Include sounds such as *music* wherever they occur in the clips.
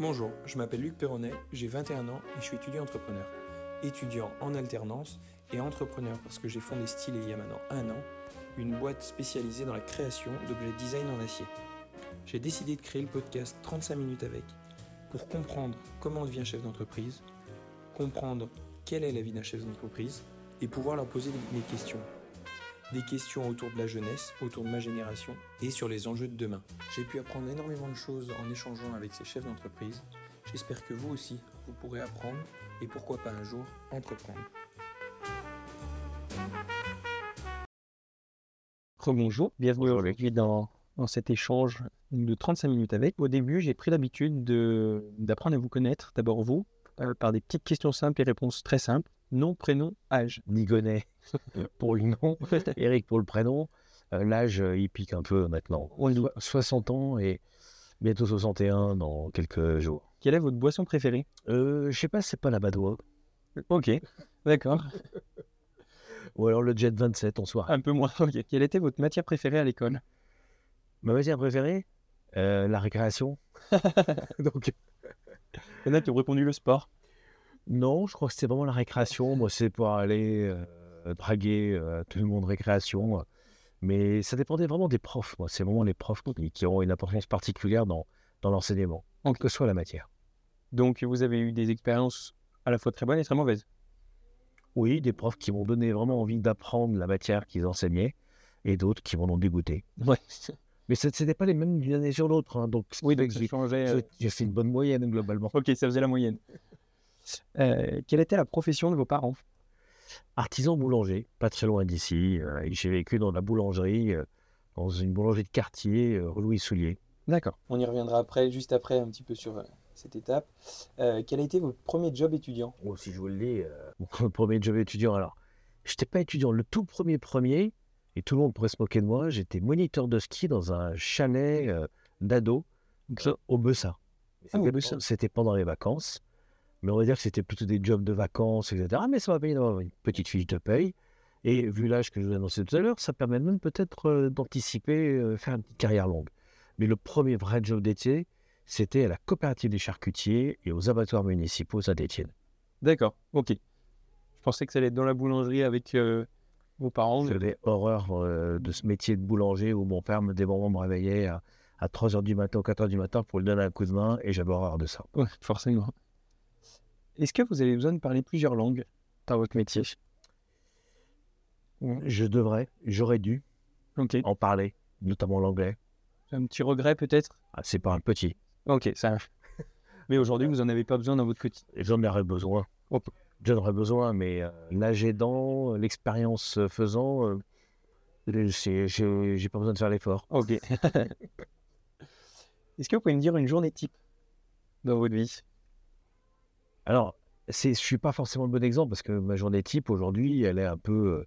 Bonjour, je m'appelle Luc Perronnet, j'ai 21 ans et je suis étudiant entrepreneur. Étudiant en alternance et entrepreneur parce que j'ai fondé Style il y a maintenant un an, une boîte spécialisée dans la création d'objets design en acier. J'ai décidé de créer le podcast 35 minutes avec pour comprendre comment on devient chef d'entreprise, comprendre quelle est la vie d'un chef d'entreprise et pouvoir leur poser des questions. Des questions autour de la jeunesse, autour de ma génération et sur les enjeux de demain. J'ai pu apprendre énormément de choses en échangeant avec ces chefs d'entreprise. J'espère que vous aussi, vous pourrez apprendre et pourquoi pas un jour entreprendre. Rebonjour, bienvenue aujourd'hui dans, dans cet échange de 35 minutes avec. Au début, j'ai pris l'habitude de- d'apprendre à vous connaître, d'abord vous, euh, par des petites questions simples et réponses très simples. Nom, prénom, âge. Nigonnet *laughs* pour le nom, *laughs* Eric pour le prénom. Euh, L'âge, euh, il pique un peu maintenant. On So- 60 ans et bientôt 61 dans quelques jours. Quelle est votre boisson préférée? Euh, je sais pas, c'est pas la Badois. Ok, d'accord. *laughs* Ou alors le Jet 27 en soirée. Un peu moins. Ok. Quelle était votre matière préférée à l'école? Ma matière préférée? Euh, La récréation. Donc, Il y en a qui ont répondu le sport. Non, je crois que c'était vraiment la récréation. Moi, c'est pour aller euh, draguer euh, tout le monde récréation. Mais ça dépendait vraiment des profs. Moi, c'est vraiment les profs qui, ont une importance particulière dans, dans l'enseignement, quelle que soit la matière. Donc, vous avez eu des expériences à la fois très bonnes et très mauvaises. Oui, des profs qui m'ont donné vraiment envie d'apprendre la matière qu'ils enseignaient et d'autres qui m'en ont dégoûté. Ouais. *laughs* Mais ce n'était pas les mêmes d'une année sur l'autre. hein, donc, Oui, donc euh, j'ai fait une bonne moyenne globalement. Ok, ça faisait la moyenne. Euh, quelle était la profession de vos parents? Artisan boulanger, pas très loin d'ici. euh, j'ai vécu dans la boulangerie, euh, dans une boulangerie de quartier, euh, rue Louis Soulier. D'accord. On y reviendra après, juste après, un petit peu sur euh, cette étape. Euh, quel a été votre premier job étudiant? Oh, si je vous le dis, euh, *laughs* mon premier job étudiant. Alors, je n'étais pas étudiant. Le tout premier premier, et tout le monde pourrait se moquer de moi, j'étais moniteur de ski dans un chalet euh, d'ado au Bessin. Ah. C'était pendant les vacances. Mais on va dire que c'était plutôt des jobs de vacances, etc. Mais ça m'a permis d'avoir une petite fiche de paye. Et vu l'âge que je vous ai annoncé tout à l'heure, ça permet même peut-être euh, d'anticiper, euh, faire une petite carrière longue. Mais le premier vrai job d'été, c'était à la coopérative des charcutiers et aux abattoirs municipaux Saint-Étienne. D'accord, ok. Je pensais que ça allait être dans la boulangerie avec euh, vos parents. mais- J'avais horreur euh, de ce métier de boulanger où mon père, me- des moments, me réveillait à, à 3h du matin ou 4h du matin pour lui donner un coup de main et j'avais horreur de ça. Ouais, forcément. Est-ce que vous avez besoin de parler plusieurs langues dans votre métier? Je devrais, j'aurais dû en parler, notamment l'anglais. Un petit regret peut-être? Ah, c'est pas un petit. Ok, ça. *laughs* Mais aujourd'hui, vous n'en avez pas besoin dans votre quotidien? J'en aurais besoin. Ok. J'en aurais besoin, mais euh, l'âge aidant, l'expérience faisant, euh, j'ai pas besoin de faire l'effort. Ok. *laughs* *laughs* Est-ce que vous pouvez me dire une journée type dans votre vie? Alors, je suis pas forcément le bon exemple parce que ma journée type aujourd'hui, elle est un peu,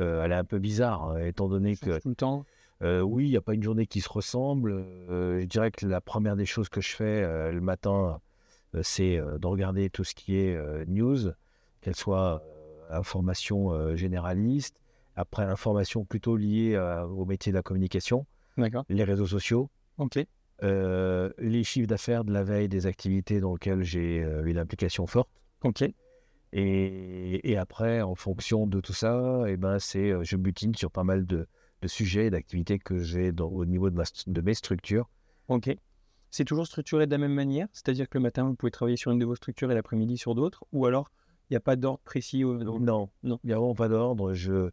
euh, euh, elle est un peu bizarre, hein, étant donné que Tout le temps Euh, oui, il n'y a pas une journée qui se ressemble. Euh, je dirais que la première des choses que je fais le matin, c'est de regarder tout ce qui est news, qu'elle soit information généraliste, après information plutôt liée au métier de la communication, les réseaux sociaux, Ok. Euh, les chiffres d'affaires de la veille des activités dans lesquelles j'ai euh, une implication forte. Ok. Et, et après, en fonction de tout ça, eh ben, c'est, euh, je butine sur pas mal de, de sujets et d'activités que j'ai au niveau de, ma st- de mes structures. Ok. C'est toujours structuré de la même manière? C'est-à-dire que le matin, vous pouvez travailler sur une de vos structures et l'après-midi sur d'autres? Ou alors, il n'y a pas d'ordre précis au- Non, Non. il n'y a vraiment pas d'ordre. Je,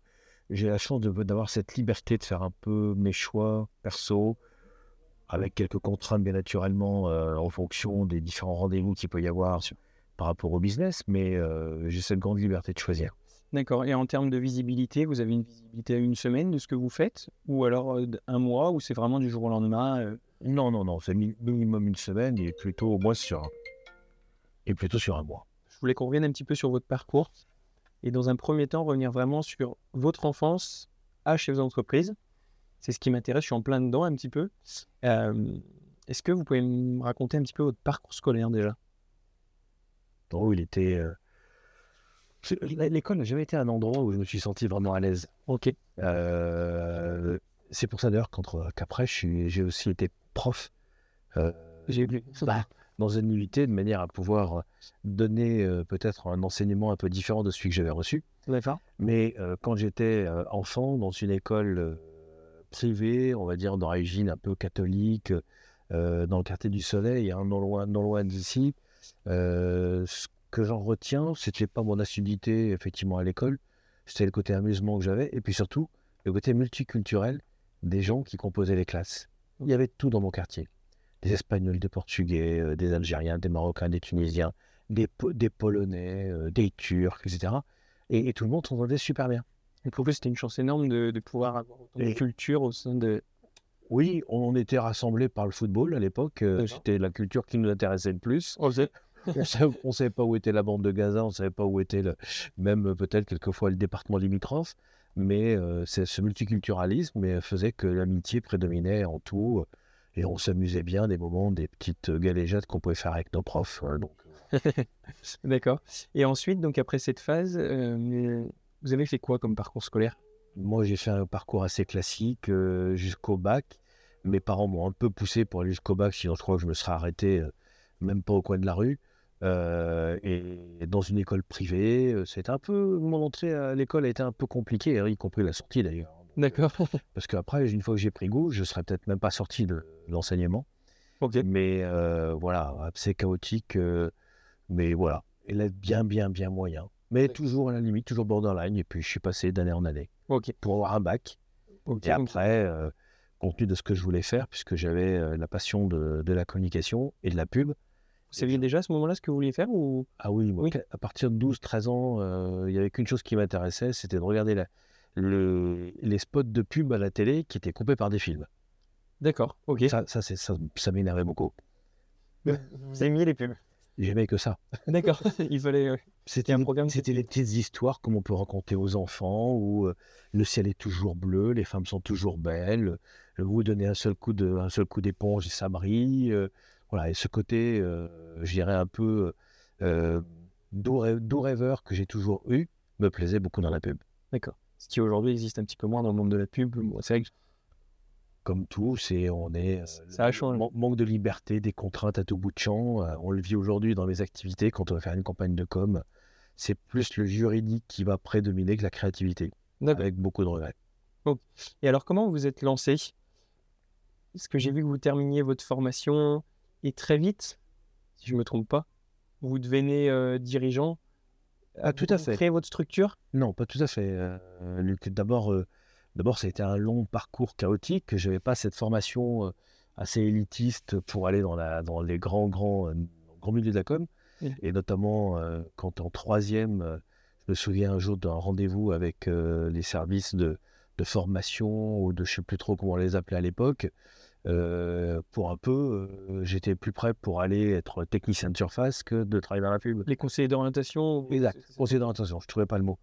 j'ai la chance de- d'avoir cette liberté de faire un peu mes choix perso, avec quelques contraintes bien naturellement euh, en fonction des différents rendez-vous qu'il peut y avoir sur- par rapport au business, mais euh, j'ai cette grande liberté de choisir. D'accord. Et en termes de visibilité, vous avez une visibilité à une semaine de ce que vous faites Ou alors euh, un mois Ou c'est vraiment du jour au lendemain Non, non, non, c'est mi- minimum une semaine et plutôt au moins sur et plutôt sur un mois. Je voulais qu'on revienne un petit peu sur votre parcours. Et dans un premier temps, revenir vraiment sur votre enfance à chef d'entreprise. C'est ce qui m'intéresse. Je suis en plein dedans un petit peu. Euh, Est-ce que vous pouvez me raconter un petit peu votre parcours scolaire déjà? Oh, il était. euh, L'école n'a jamais été un endroit où je me suis senti vraiment à l'aise. Ok. Euh, c'est pour ça d'ailleurs qu'entre- qu'après, j'ai aussi été prof. Euh, J'ai vu. *laughs* bah, dans un UIT de manière à pouvoir euh, donner euh, peut-être un enseignement un peu différent de celui que j'avais reçu. D'accord. Mais euh, quand j'étais euh, enfant, dans une école euh, privée, on va dire d'origine un peu catholique, euh, dans le quartier du Soleil, hein, non loin, non loin d'ici, euh, ce que j'en retiens, c'était pas mon assiduité effectivement à l'école, c'était le côté amusement que j'avais, et puis surtout le côté multiculturel des gens qui composaient les classes. Il y avait tout dans mon quartier. Des Espagnols, des Portugais, euh, des Algériens, des Marocains, des Tunisiens, des, Po- des Polonais, des Turcs, etc. Et, et tout le monde s'entendait super bien. Donc en plus, c'était une chance énorme de, de pouvoir avoir autant de Et- culture au sein de. Oui, on était rassemblés par le football à l'époque. euh. C'était la culture qui nous intéressait le plus. On faisait- *laughs* On ne savait pas où était la bande de Gaza, on ne savait pas où était le, même euh, peut-être quelquefois le département limitrophe. Mais euh, ce multiculturalisme faisait que l'amitié prédominait en tout. Et on s'amusait bien des moments, des petites galéjades qu'on pouvait faire avec nos profs. donc, *laughs* D'accord. Et ensuite, donc après cette phase, euh, vous avez fait quoi comme parcours scolaire? Moi, j'ai fait un parcours assez classique euh, jusqu'au bac. Mes parents m'ont un peu poussé pour aller jusqu'au bac, sinon je crois que je me serais arrêté euh, même pas au coin de la rue. Euh, et dans une école privée, c'était un peu. Mon entrée à l'école a été un peu compliquée, hein, y compris la sortie d'ailleurs. D'accord. *laughs* Parce qu'après, une fois que j'ai pris goût, je serais peut-être même pas sorti de l'enseignement. ok. Mais voilà, c'est chaotique. mais voilà, il est bien, bien, bien moyen. Mais toujours à la limite, toujours borderline. Et puis je suis passé d'année en année pour avoir un bac. Et après, euh, compte tenu de ce que je voulais faire, puisque j'avais euh, la passion de, de la communication et de la pub. Vous saviez déjà à ce moment-là ce que vous vouliez faire ou? Ah oui, moi, Oui. à partir de 12-13 ans, euh, il n'y avait qu'une chose qui m'intéressait, c'était de regarder la- le- les spots de pub à la télé qui étaient coupés par des films. D'accord. Ok. Ça, ça, ça, ça m'énervait beaucoup. Vous aimiez les pubs J'aimais que ça. D'accord. *laughs* Il fallait. C'était un les- programme c'était les petites histoires comme on peut raconter aux enfants, où euh, le ciel est toujours bleu, les femmes sont toujours belles, euh, vous donnez un seul coup de, un seul coup d'éponge et ça brille. euh, voilà, et ce côté, je dirais un peu doux, doux rêveur que j'ai toujours eu, me plaisait beaucoup dans la pub. D'accord. Ce qui aujourd'hui existe un petit peu moins dans le monde de la pub. C'est vrai que Comme tout, c'est on est euh, Ça a changé. man- manque de liberté, des contraintes à tout bout de champ. euh, on le vit aujourd'hui dans mes activités quand on va faire une campagne de com. C'est plus le juridique qui va prédominer que la créativité, avec beaucoup de regrets. Et alors, comment vous êtes lancé? Parce que j'ai vu que vous terminiez votre formation et très vite, si je ne me trompe pas, vous devenez euh, dirigeant. Ah, tout à Vous fait. créez votre structure? Non, pas tout à fait. euh, Luc. D'abord, euh, d'abord, ça a été un long parcours chaotique. Je n'avais pas cette formation assez élitiste pour aller dans, la, dans les grands, grands, grands milieux de la com. Et notamment, euh, quand en troisième, je me souviens un jour d'un rendez-vous avec euh, les services de, de formation ou de je ne sais plus trop comment on les appelait à l'époque. euh, pour un peu, euh, j'étais plus prêt pour aller être technicien de surface que de travailler dans la pub. Les conseillers d'orientation Exact, c'est- c'est- conseiller d'orientation, je ne trouvais pas le mot.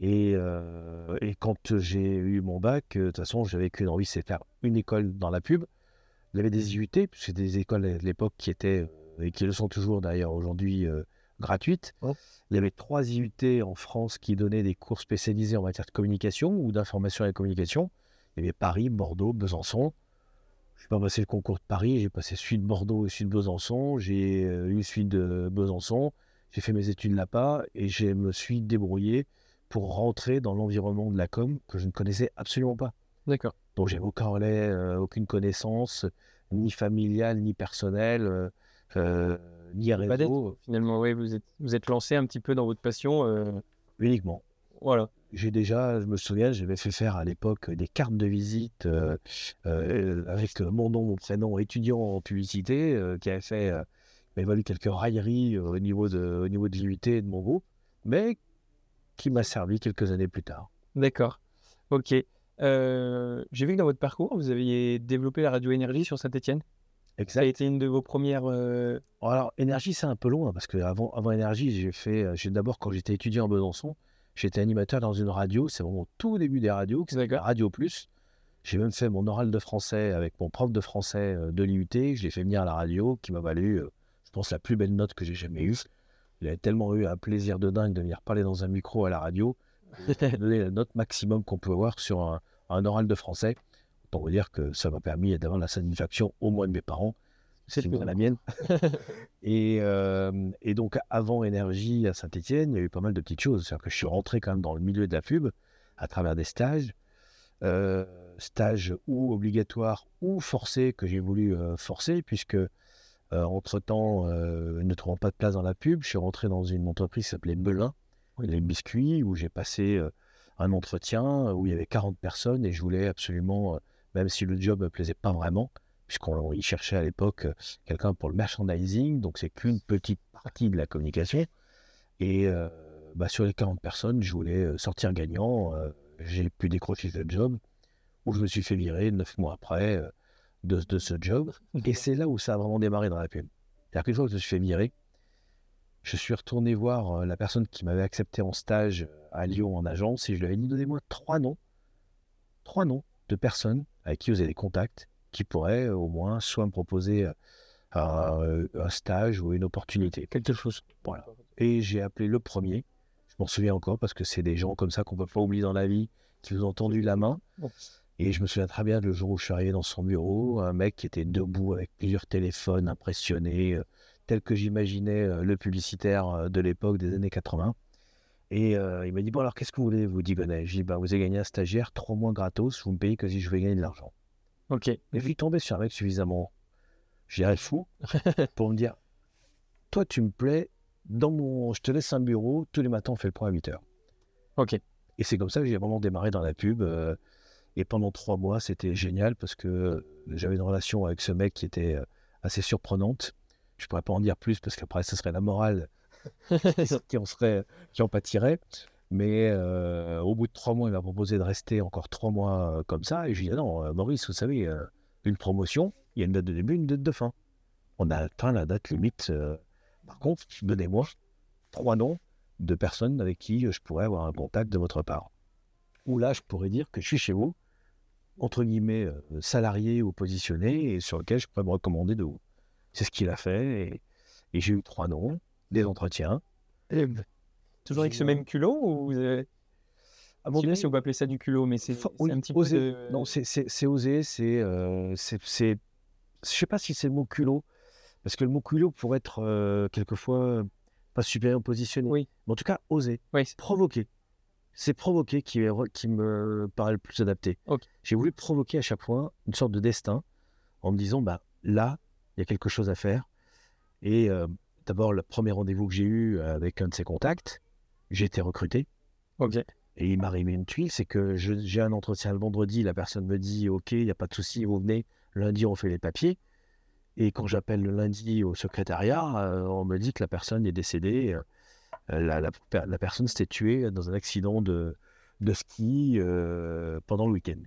Et, euh, et quand j'ai eu mon bac, euh, de toute façon, j'avais qu'une envie, c'est faire une école dans la pub. Il y avait des IUT, puisque c'est des écoles à l'époque qui étaient, euh, et qui le sont toujours d'ailleurs aujourd'hui, euh, gratuites. Ouais. Il y avait trois IUT en France qui donnaient des cours spécialisés en matière de communication ou d'information et de communication. Il y avait Paris, Bordeaux, Besançon. Je n'ai pas passé le concours de Paris, j'ai passé celui de Bordeaux et celui de Besançon. J'ai eu celui de Besançon. J'ai fait mes études là-bas et je me suis débrouillé pour rentrer dans l'environnement de la com que je ne connaissais absolument pas. D'accord. Donc j'ai aucun relais, euh, aucune connaissance, ni familiale, ni personnelle, euh, euh, ni réseau, Finalement, oui, vous êtes, vous êtes lancé un petit peu dans votre passion. euh, uniquement. voilà. J'ai déjà, je me souviens, j'avais fait faire à l'époque des cartes de visite avec mon nom, mon prénom, étudiant en publicité, qui avait fait, m'avait valu quelques railleries au niveau de, au niveau de de mon groupe, mais qui m'a servi quelques années plus tard. D'accord. Ok. Euh, j'ai vu que dans votre parcours, vous aviez développé la radio énergie sur Saint-Etienne. Ça a été une de vos premières. euh, Alors, énergie, c'est un peu loin, parce qu'avant avant énergie, j'ai fait, euh, j'ai d'abord, quand j'étais étudiant à Besançon, j'étais animateur dans une radio, c'est vraiment au tout début des radios, qui s'appelle. Radio Plus. J'ai même fait mon oral de français avec mon prof de français de l'IUT, je l'ai fait venir à la radio, qui m'a valu, je pense, la plus belle note que j'ai jamais eue. Il avait tellement eu un plaisir de dingue de venir parler dans un micro à la radio, donné la note maximum qu'on peut avoir sur un, un oral de français. Pour vous dire que ça m'a permis d'avoir la satisfaction au moins de mes parents, c'est plus la mienne. *laughs* et, euh, et donc, avant Énergie à Saint-Etienne, il y a eu pas mal de petites choses. C'est-à-dire que je suis rentré quand même dans le milieu de la pub à travers des stages. Euh, stages ou obligatoires ou forcés que j'ai voulu euh, forcer, puisque entre-temps, ne trouvant pas de place dans la pub, je suis rentré dans une entreprise qui s'appelait Belin, les biscuits, où j'ai passé un entretien où il y avait 40 personnes et je voulais absolument, même si le job ne me plaisait pas vraiment, puisqu'on y cherchait à l'époque euh, quelqu'un pour le merchandising, donc c'est qu'une petite partie de la communication. Et euh, bah, sur les 40 personnes, je voulais euh, sortir gagnant. j'ai pu décrocher ce job, où je me suis fait virer neuf mois après de, de, ce job. Et c'est là où ça a vraiment démarré dans la pub. C'est-à-dire qu'une fois que je me suis fait virer, je suis retourné voir la personne qui m'avait accepté en stage à Lyon en agence et je lui avais dit donnez-moi trois noms, trois noms de personnes avec qui vous avez des contacts qui pourrait euh, au moins soit me proposer euh, euh, un, stage ou une opportunité, quelque chose. Voilà. Et j'ai appelé le premier. Je m'en souviens encore parce que c'est des gens comme ça qu'on ne peut pas oublier dans la vie, qui vous ont tendu la main. Et je me souviens très bien le jour où je suis arrivé dans son bureau, un mec qui était debout avec plusieurs téléphones, impressionné, tel que j'imaginais le publicitaire de l'époque des années 80. Et il m'a dit Bon, alors qu'est-ce que vous voulez, vous, Digonet J'ai dit bah, Vous avez gagné un stagiaire, trois mois gratos, vous me payez que si je vais gagner de l'argent. Ok. Mais vu tomber sur un mec suffisamment, je dirais fou, *laughs* pour me dire Toi, tu me plais, dans mon... je te laisse un bureau, tous les matins, on fait le point à 8 heures. Ok. Et c'est comme ça que j'ai vraiment démarré dans la pub. Euh, et pendant trois mois, c'était génial parce que j'avais une relation avec ce mec qui était euh, assez surprenante. Je pourrais pas en dire plus parce qu'après, ce serait la morale *laughs* qui en serait, qui en pâtirait. Mais euh, au bout de trois mois, il m'a proposé de rester encore trois mois euh, comme ça. Et je lui ai dit, non, euh, Maurice, vous savez, une promotion, il y a une date de début, une date de fin. On a atteint la date limite. par contre, donnez-moi trois noms de personnes avec qui je pourrais avoir un contact de votre part. Ou là, je pourrais dire que je suis chez vous, entre guillemets, salarié ou positionné, et sur lequel je pourrais me recommander de vous. C'est ce qu'il a fait, et, et j'ai eu trois noms, des entretiens. Et Toujours avec ce même culot ou vous avez... À mon si on peut appeler ça du culot, mais c'est un petit peu. Non, c'est osé, c'est. Euh, c'est je sais pas si c'est le mot culot, parce que le mot culot pourrait être euh, quelquefois pas supérieur positionné. Oui. Mais en tout cas, oser. Oui. Provoquer. C'est provoquer qui, qui me paraît le plus adapté. J'ai voulu provoquer à chaque fois une sorte de destin en me disant bah, là, il y a quelque chose à faire. Et euh, d'abord, le premier rendez-vous que j'ai eu avec un de ses contacts, j'ai été recruté. Et il m'a arrivé une tuile, c'est que j'ai un entretien le vendredi, la personne me dit Ok, il n'y a pas de souci, vous venez. Lundi, on fait les papiers. Et quand j'appelle le lundi au secrétariat, euh, on me dit que la personne est décédée. Euh, la, la, personne s'était tuée dans un accident de, de ski euh, pendant le week-end.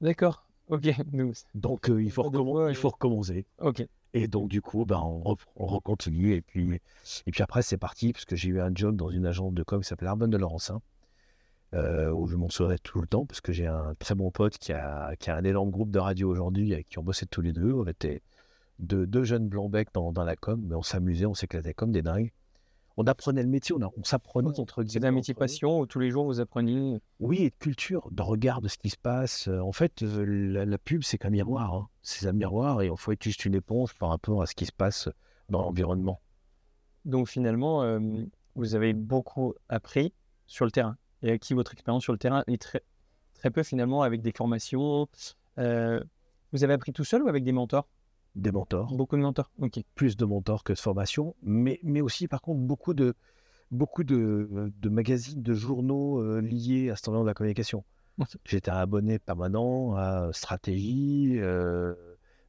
D'accord. Ok. *laughs* Donc il, faut il faut recommencer. Ok. Et donc, du coup, ben, on, on recontinue. Et puis, et puis après, c'est parti, parce que j'ai eu un job dans une agence de com qui s'appelle Arbonne de Laurencin, euh, où je m'en souviendrai tout le temps, parce que j'ai un très bon pote qui a, qui a un énorme groupe de radio aujourd'hui, avec qui on bossait tous les deux. On était deux, deux jeunes blancs-becs dans, dans, la com, mais on s'amusait, on s'éclatait comme des dingues on apprenait le métier, on, on s'apprenait entre C'est un métier passion où tous les jours vous appreniez Oui, et de culture, de regard de ce qui se passe. En fait, la, pub, c'est qu'un miroir. Hein. C'est un miroir et il faut être juste une éponge par rapport à ce qui se passe dans l'environnement. Donc finalement, euh, vous avez beaucoup appris sur le terrain et acquis votre expérience sur le terrain et très, très peu finalement avec des formations. vous avez appris tout seul ou avec des mentors? Des mentors. Beaucoup de mentors, ok. Plus de mentors que de formation, mais, mais aussi par contre beaucoup de, beaucoup de, de magazines, de journaux euh, liés à ce temps de la communication. J'étais abonné permanent à Stratégie, euh,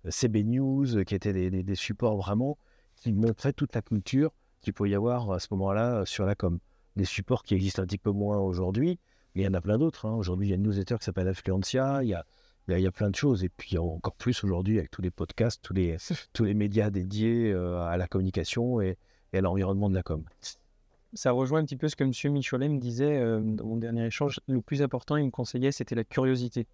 CB News, qui étaient des, des, supports vraiment qui montraient toute la culture qu'il pouvait y avoir à ce moment-là sur la com. Des supports qui existent un petit peu moins aujourd'hui, mais il y en a plein d'autres. Hein. Aujourd'hui, il y a une newsletter qui s'appelle Affluencia, il y a il y a plein de choses. Et puis encore plus aujourd'hui avec tous les podcasts, tous les, *laughs* tous les médias dédiés euh, à la communication et, à l'environnement de la com. Ça rejoint un petit peu ce que M. Micholet me disait euh, dans mon dernier échange. Le plus important, il me conseillait, c'était la curiosité.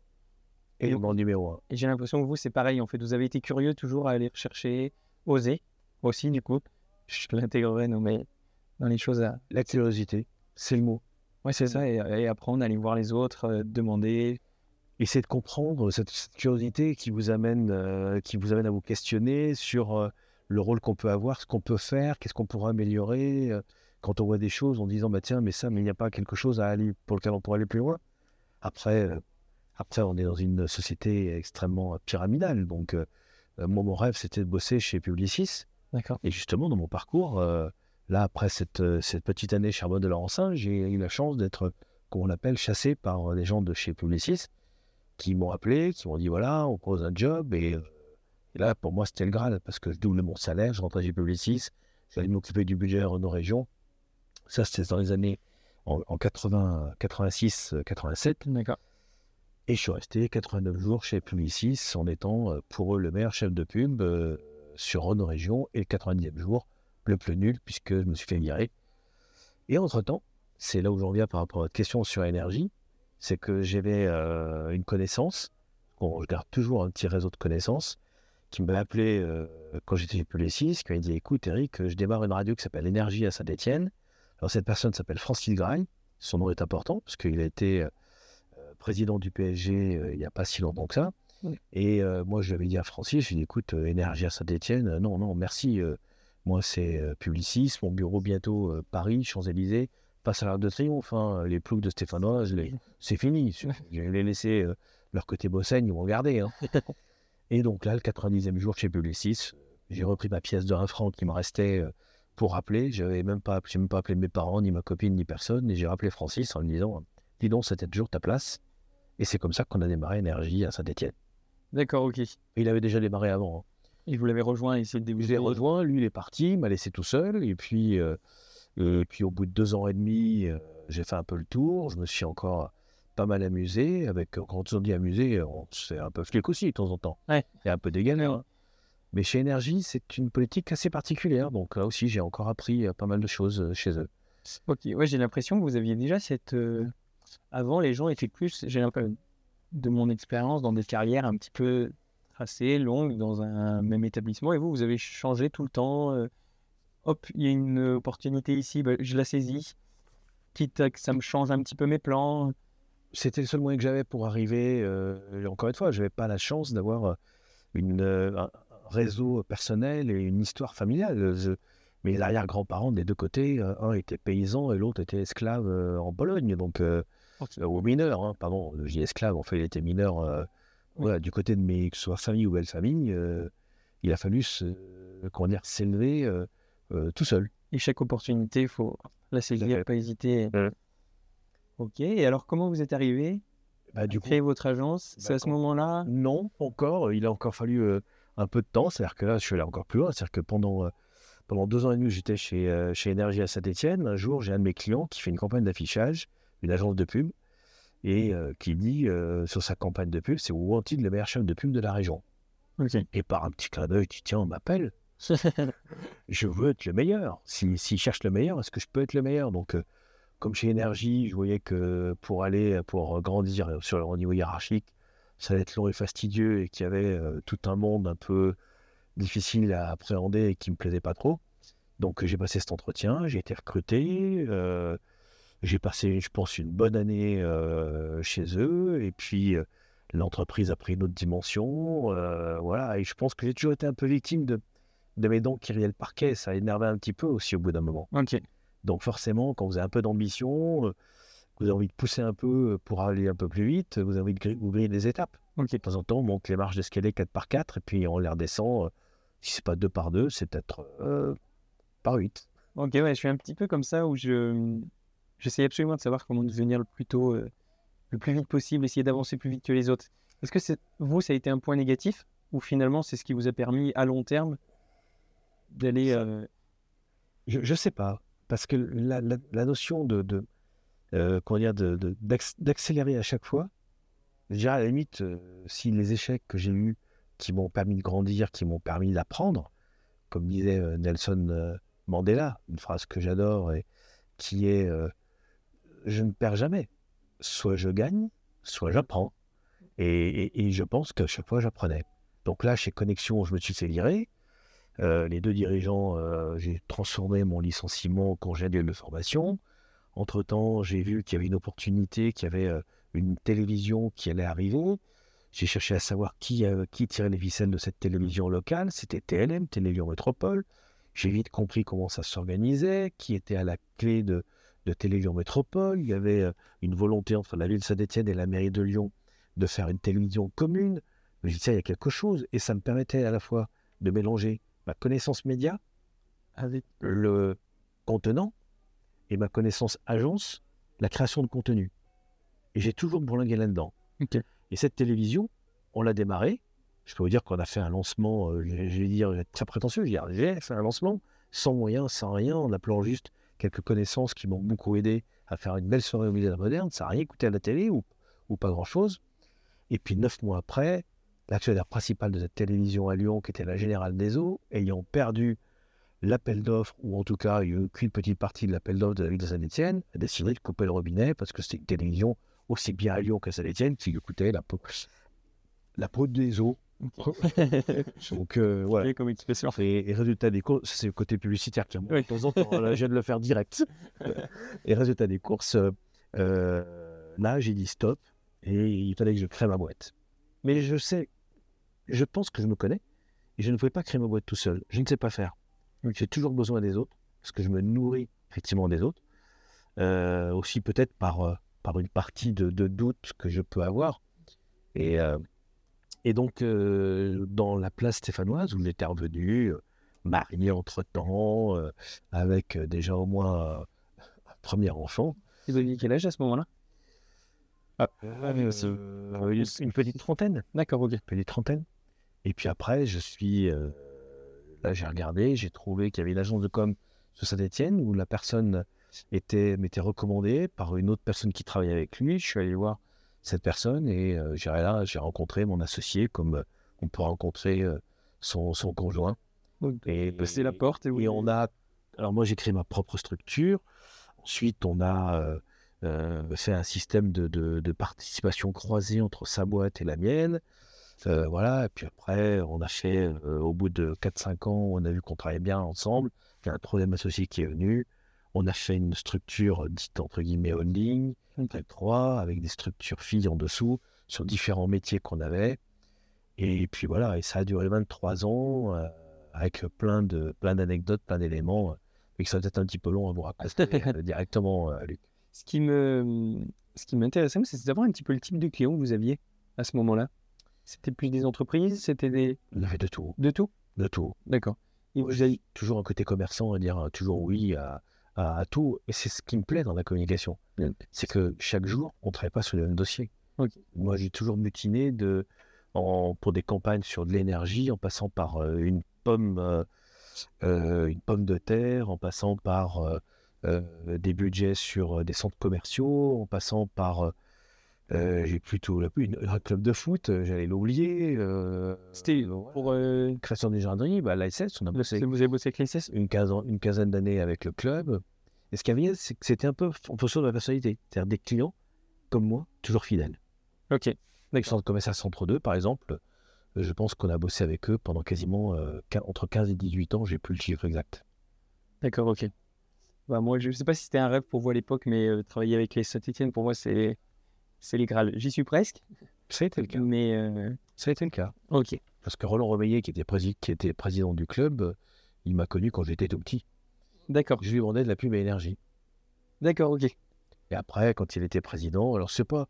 Et, mon numéro un. Et j'ai l'impression que vous, c'est pareil. En fait, vous avez été curieux toujours à aller chercher, oser aussi, du coup. Je l'intégrerai dans, dans les choses à. La curiosité, c'est le mot. Oui, c'est ça. Et, apprendre aller voir les autres, euh, demander, C'est de comprendre cette, cette curiosité qui vous amène, euh, qui vous amène à vous questionner sur euh, le rôle qu'on peut avoir, ce qu'on peut faire, qu'est-ce qu'on pourrait améliorer. euh, quand on voit des choses en disant, bah tiens, mais ça, mais il n'y a pas quelque chose à aller pour lequel on pourrait aller plus loin. Après, après, on est dans une société extrêmement pyramidale. Donc, moi, mon rêve, c'était de bosser chez Publicis. D'accord. Et justement, dans mon parcours, là, après cette, cette petite année chez Arbonne de Laurencin, j'ai eu la chance d'être, comme on l'appelle, chassé par des gens de chez Publicis qui m'ont appelé, qui m'ont dit voilà, on pose un job. Et, euh, et là, pour moi, c'était le Graal parce que je doublais mon salaire, je rentrais chez Publicis, j'allais m'occuper du budget Renault Région. Ça, c'était dans les années en, en 80, 86, euh, 87. D'accord. Et je suis resté 89 jours chez Publicis en étant euh, pour eux le meilleur chef de pub euh, sur Renault Région et le 90e jour le plus nul puisque je me suis fait virer. Et entre-temps, c'est là où j'en viens par rapport à votre question sur l'énergie, c'est que j'avais euh, une connaissance, bon, je garde toujours un petit réseau de connaissances, qui m'a appelé euh, quand j'étais chez Publicis, qui m'a dit écoute Eric, je démarre une radio qui s'appelle Énergie à Saint-Etienne. Alors cette personne s'appelle Francis Grail, son nom est important parce qu'il a été euh, président du PSG il n'y a pas si longtemps que ça. Oui. Et moi, je lui avais dit à Francis, je lui ai dit, écoute, Énergie à Saint-Etienne, non, non, merci. moi, c'est Publicis, mon bureau bientôt Paris, Champs-Élysées, passe à l'Arc de Triomphe. hein, les ploucs de Stéphanois, je les- c'est fini. *laughs* Je je vais les laisser euh, leur côté Bossaigne, ils vont regarder. hein. *laughs* Et donc là, le 90e jour chez Publicis, j'ai repris ma pièce de 1 franc qui me restait euh, pour rappeler. Je n'avais même pas, même pas appelé mes parents, ni ma copine, ni personne. Et j'ai rappelé Francis en lui disant Dis donc, c'était toujours ta place. Et c'est comme ça qu'on a démarré Énergie à Saint-Etienne. D'accord, ok. Il avait déjà démarré avant. hein. Et vous l'avez rejoint c'est le Je début. l'ai rejoint, lui il est parti, il m'a laissé tout seul. Et puis, euh, euh, puis au bout de deux ans et demi, euh, j'ai fait un peu le tour. Je me suis encore pas mal amusé. Avec, quand on dit amusé, on c'est un peu flic aussi de temps en temps. Ouais. A un peu. Ouais. hein. Mais chez Énergie, c'est une politique assez particulière. Donc là aussi, j'ai encore appris euh, pas mal de choses euh, chez eux. Ok, ouais, j'ai l'impression que vous aviez déjà cette. euh, Avant, les gens étaient plus, j'ai l'impression, de mon expérience, dans des carrières un petit peu tracées, longues, dans un même établissement. Et vous, vous avez changé tout le temps. euh, hop, il y a une opportunité ici, bah, je la saisis. Quitte à que ça me change un petit peu mes plans. C'était le seul moyen que j'avais pour arriver. euh, encore une fois, je n'avais pas la chance d'avoir euh, une, euh, un réseau personnel et une histoire familiale. Je- mes arrière-grands-parents des deux côtés, un était paysan et l'autre était esclave en Pologne, donc euh, ou mineur, hein, pardon, dis esclave, en fait il était mineur. euh, Oui. voilà, du côté de mes, que ce soit famille ou belle famille, euh, il a fallu se, comment dire, s'élever euh, tout seul. Et chaque opportunité, il faut la saisir, pas hésiter. Ouais. Ok, et alors comment vous êtes arrivé Bah, à du coup, créer votre agence? C'est bah, à ce moment-là? Non, encore. Il a encore fallu euh, un peu de temps. C'est-à-dire que là, je suis allé encore plus loin. C'est-à-dire que pendant, euh, pendant deux ans et demi, j'étais chez, euh, chez Énergie à Saint-Etienne. Un jour, j'ai un de mes clients qui fait une campagne d'affichage, une agence de pub, et euh, qui dit euh, sur sa campagne de pub, c'est Wanted, le meilleur chef de pub de la région. Et par un petit clin d'œil, il dit Tiens, on m'appelle. *laughs* Je veux être le meilleur. S'il si, cherche le meilleur, est-ce que je peux être le meilleur? Donc, euh, comme chez Énergie, je voyais que pour aller, pour grandir sur le niveau hiérarchique, ça allait être long et fastidieux et qu'il y avait euh, tout un monde un peu difficile à appréhender et qui me plaisait pas trop. Donc, j'ai passé cet entretien, j'ai été recruté. euh, j'ai passé, je pense, une bonne année chez eux. Et puis, l'entreprise a pris une autre dimension. voilà. Et je pense que j'ai toujours été un peu victime de, de mes dents qui riaient le parquet. Ça énervait un petit peu aussi au bout d'un moment. Donc forcément, quand vous avez un peu d'ambition, euh, vous avez envie de pousser un peu euh, pour aller un peu plus vite, vous avez envie de gri- ouvrir des étapes. Ok. De temps en temps, on monte les marches d'escalier 4 par 4 et puis on les redescend. euh, si c'est pas 2 par 2, c'est peut-être euh, par 8. Ok, ouais, je suis un petit peu comme ça où je j'essaie absolument de savoir comment devenir le plus tôt, euh, le plus vite possible, essayer d'avancer plus vite que les autres. Est-ce que vous, ça a été un point négatif ou finalement c'est ce qui vous a permis à long terme d'aller euh, Je ne sais pas. Parce que la, la- la notion de, de, euh, comment dire, de- d'accélérer à chaque fois, je dirais à la limite, euh, si les échecs que j'ai eus qui m'ont permis de grandir, qui m'ont permis d'apprendre, comme disait Nelson Mandela, une phrase que j'adore et qui est euh, Je ne perds jamais. Soit je gagne, soit j'apprends. Et, et- et je pense qu'à chaque fois, j'apprenais. Donc là, chez Connexion, je me suis fait virer. Euh, les deux dirigeants, euh, j'ai transformé mon licenciement en congé de formation. Entre-temps, j'ai vu qu'il y avait une opportunité, qu'il y avait euh, une télévision qui allait arriver. J'ai cherché à savoir qui, tirait les ficelles de cette télévision locale. C'était TLM, Télévision Métropole. J'ai vite compris comment ça s'organisait, qui était à la clé de, de Télévision Métropole. Il y avait une volonté entre la ville de Saint-Etienne et la mairie de Lyon de faire une télévision commune. Mais j'ai dit, il y a quelque chose. Et ça me permettait à la fois de mélanger ma connaissance média avec le contenant et ma connaissance agence, la création de contenu. Et j'ai toujours bourlingué là-dedans. Et cette télévision, on l'a démarrée. Je peux vous dire qu'on a fait un lancement, euh, je vais dire très prétentieux, je vais dire, j'ai fait un lancement sans moyens, sans rien, en appelant juste quelques connaissances qui m'ont beaucoup aidé à faire une belle soirée au milieu de la moderne. Ça n'a rien coûté à la télé ou, ou pas grand-chose. Et puis neuf mois après, l'actionnaire principal de cette télévision à Lyon, qui était la Générale des Eaux, ayant perdu l'appel d'offres, ou en tout cas eu qu'une petite partie de l'appel d'offres de la ville de Saint-Etienne, a décidé de couper le robinet parce que c'était une télévision aussi bien à Lyon qu'à Saint-Etienne qui lui coûtait la peau, la peau des eaux. *laughs* Donc euh, voilà. Comme expression. Et, et, résultat des courses, c'est le côté publicitaire qui oui. de temps en temps, là, je viens de le faire direct. *laughs* et résultat des courses, euh, là j'ai dit stop et il fallait que je crée ma boîte. Mais je sais, je pense que je me connais et je ne pouvais pas créer ma boîte tout seul. Je ne sais pas faire. J'ai toujours besoin des autres parce que je me nourris effectivement des autres. Euh, aussi peut-être par, euh, par une partie de, de, doute que je peux avoir. Et, euh, et donc, euh, dans la place stéphanoise où j'étais revenu, marié entre-temps, euh, avec déjà au moins un premier enfant. Et vous aviez quel âge à ce moment-là? Ah, Une petite trentaine. D'accord, ok. Une petite trentaine. Et puis après, je suis là, j'ai regardé, j'ai trouvé qu'il y avait une agence de com sur Saint-Etienne où la personne était, m'était recommandée par une autre personne qui travaillait avec lui. Je suis allé voir cette personne et euh, j'ai là, j'ai rencontré mon associé comme euh, on peut rencontrer euh, son, son, conjoint. Et c'est la porte. Et, et, on a. Alors moi, j'ai créé ma propre structure. Ensuite, on a fait un système de, de, de, participation croisée entre sa boîte et la mienne. Euh, voilà, et puis après, on a fait, euh, au bout de 4-5 ans, on a vu qu'on travaillait bien ensemble. Il y a un troisième associé qui est venu. On a fait une structure dite entre guillemets holding, okay. 3, avec des structures filles en dessous, sur différents métiers qu'on avait. Et puis voilà, et ça a duré 23 ans, euh, avec plein de plein d'anecdotes, plein d'éléments, mais que ça va être un petit peu long à vous raconter directement, Luc. Ce qui me, ce qui m'intéressait, c'est d'avoir un petit peu le type de client que vous aviez à ce moment-là. C'était plus des entreprises C'était des. Avait de tout. De tout? De tout. D'accord. Et vous avez toujours un côté commerçant, à dire toujours oui à, à, à tout. Et c'est ce qui me plaît dans la communication. C'est que chaque jour, on ne travaille pas sur le même dossier. Okay. Moi, j'ai toujours mutiné de, en, pour des campagnes sur de l'énergie, en passant par euh, une pomme, euh, euh, une pomme de terre, en passant par euh, des budgets sur des centres commerciaux, en passant par euh, j'ai plutôt une, un club de foot, euh, j'allais l'oublier. Euh, C'était pour euh... création des jardiniers, bah, l'ASS, on a bossé. Vous avez bossé avec l'ASS? Une, quinzaine, une quinzaine d'années avec le club. Et ce qu'il y avait, c'est que c'était un peu en fonction de la personnalité. C'est-à-dire des clients comme moi, toujours fidèles. Ok. Le centre commercial Centre 2, par exemple, je pense qu'on a bossé avec eux pendant quasiment entre 15 et 18 ans, j'ai plus le chiffre exact. D'accord, ok. Bah, moi, je ne sais pas si c'était un rêve pour vous à l'époque, mais travailler avec les Saint-Etienne, pour moi, c'est c'est Graal. J'y suis presque. Ça a été le cas. Mais euh... ça a été le cas. Ok. Parce que Roland Remeillet, qui était, prési qui était président du club, il m'a connu quand j'étais tout petit. D'accord. Je lui vendais de la pub à énergie. D'accord, ok. Et après, quand il était président, alors c'est pas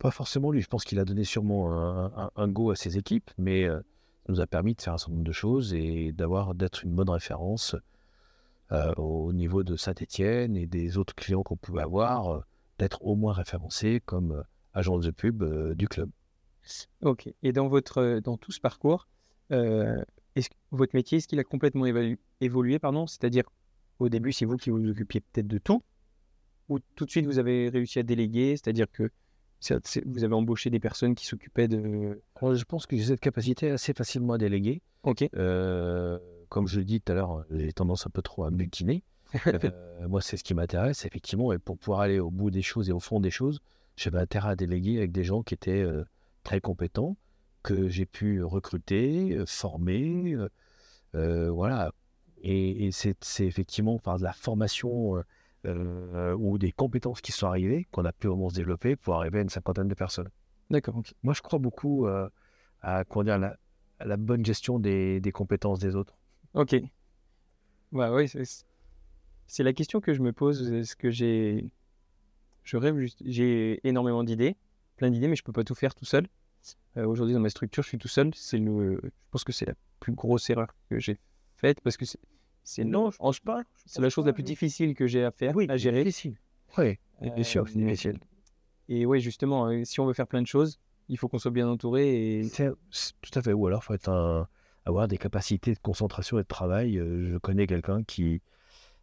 pas forcément lui. Je pense qu'il a donné sûrement un, un, un, go à ses équipes, mais euh, ça nous a permis de faire un certain nombre de choses et d'avoir d'être une bonne référence euh, au niveau de Saint-Étienne et des autres clients qu'on pouvait avoir. Euh, d'être au moins référencé comme euh, agence de pub euh, du club. Ok. Et dans, votre, dans tout ce parcours, euh, est-ce, votre métier, est-ce qu'il a complètement évalu, évolué pardon? C'est-à-dire, au début, c'est vous qui vous occupiez peut-être de tout Ou tout de suite, vous avez réussi à déléguer? C'est-à-dire que c'est, c'est, vous avez embauché des personnes qui s'occupaient de... Alors, je pense que j'ai cette capacité assez facilement à déléguer. Ok. Euh, comme je le dis tout à l'heure, j'ai tendance un peu trop à mutiner. Euh, moi, c'est ce qui m'intéresse, effectivement. Et pour pouvoir aller au bout des choses et au fond des choses, j'avais intérêt à déléguer avec des gens qui étaient euh, très compétents, que j'ai pu recruter, euh, former. Euh, voilà. Et, et c'est effectivement par de la formation ou des compétences qui sont arrivées, qu'on a pu vraiment se développer pour arriver à une cinquantaine de personnes. D'accord. Moi, je crois beaucoup à, comment dire, la, à la bonne gestion des, des compétences des autres. Ok. Ouais, ouais, c'est- la question que je me pose. Est-ce que j'ai. Je rêve juste. J'ai énormément d'idées, plein d'idées, mais je peux pas tout faire tout seul. Euh, Aujourd'hui, dans ma structure, je suis tout seul. C'est le. Je pense que c'est la plus grosse erreur que j'ai faite parce que c'est. c'est Non, je en- pense pas. C'est la chose pas, la plus oui. difficile que j'ai à faire, Oui, à gérer. difficile. Oui, bien sûr, que c'est Euh, difficile. Et ouais, justement, euh, si on veut faire plein de choses, il faut qu'on soit bien entouré et C'est c'est tout à fait. Ou alors, faut être un- avoir des capacités de concentration et de travail. Euh, Je connais quelqu'un qui,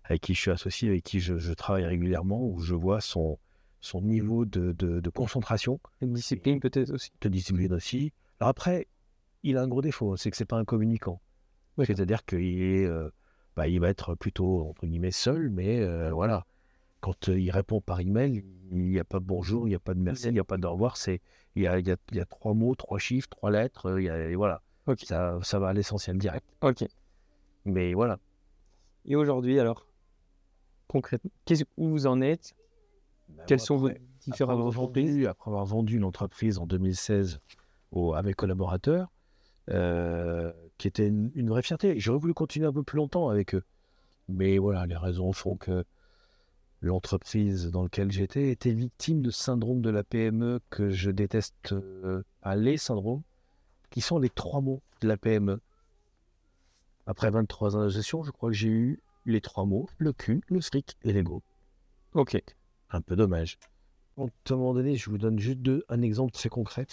avec qui je suis associé, avec qui je, je travaille régulièrement, où je vois son, son niveau de, de- de concentration, une discipline peut-être aussi. de discipline aussi. Alors après, il a un gros défaut, c'est que c'est pas un communicant. C'est-à-dire qu'il est, euh, bah, il va être plutôt entre guillemets seul, mais euh, voilà. Quand euh, il répond par email, il n'y a pas de bonjour, il n'y a pas de merci, il n'y a pas de au revoir. C'est, il y a, il y a- il y a trois mots, trois chiffres, trois lettres. il y a- et voilà. Ok. Ça, ça va à l'essentiel direct. Ok. Mais voilà. Et aujourd'hui, alors, concrètement, qu'est-ce où vous en êtes? Quelles sont vos différentes entreprises vendu, après avoir vendu une entreprise en 2016 au- à mes collaborateurs, euh, qui était une, une vraie fierté. J'aurais voulu continuer un peu plus longtemps avec eux. Mais voilà, les raisons font que l'entreprise dans laquelle j'étais était victime de syndrome de la PME que je déteste, euh, pas les syndromes, qui sont les trois mots de la PME. Après 23 ans de gestion, je crois que j'ai eu les trois mots, le cul, le fric et l'ego Ok. un peu dommage. Donc, à un moment donné, je vous donne juste deux, un exemple très concret.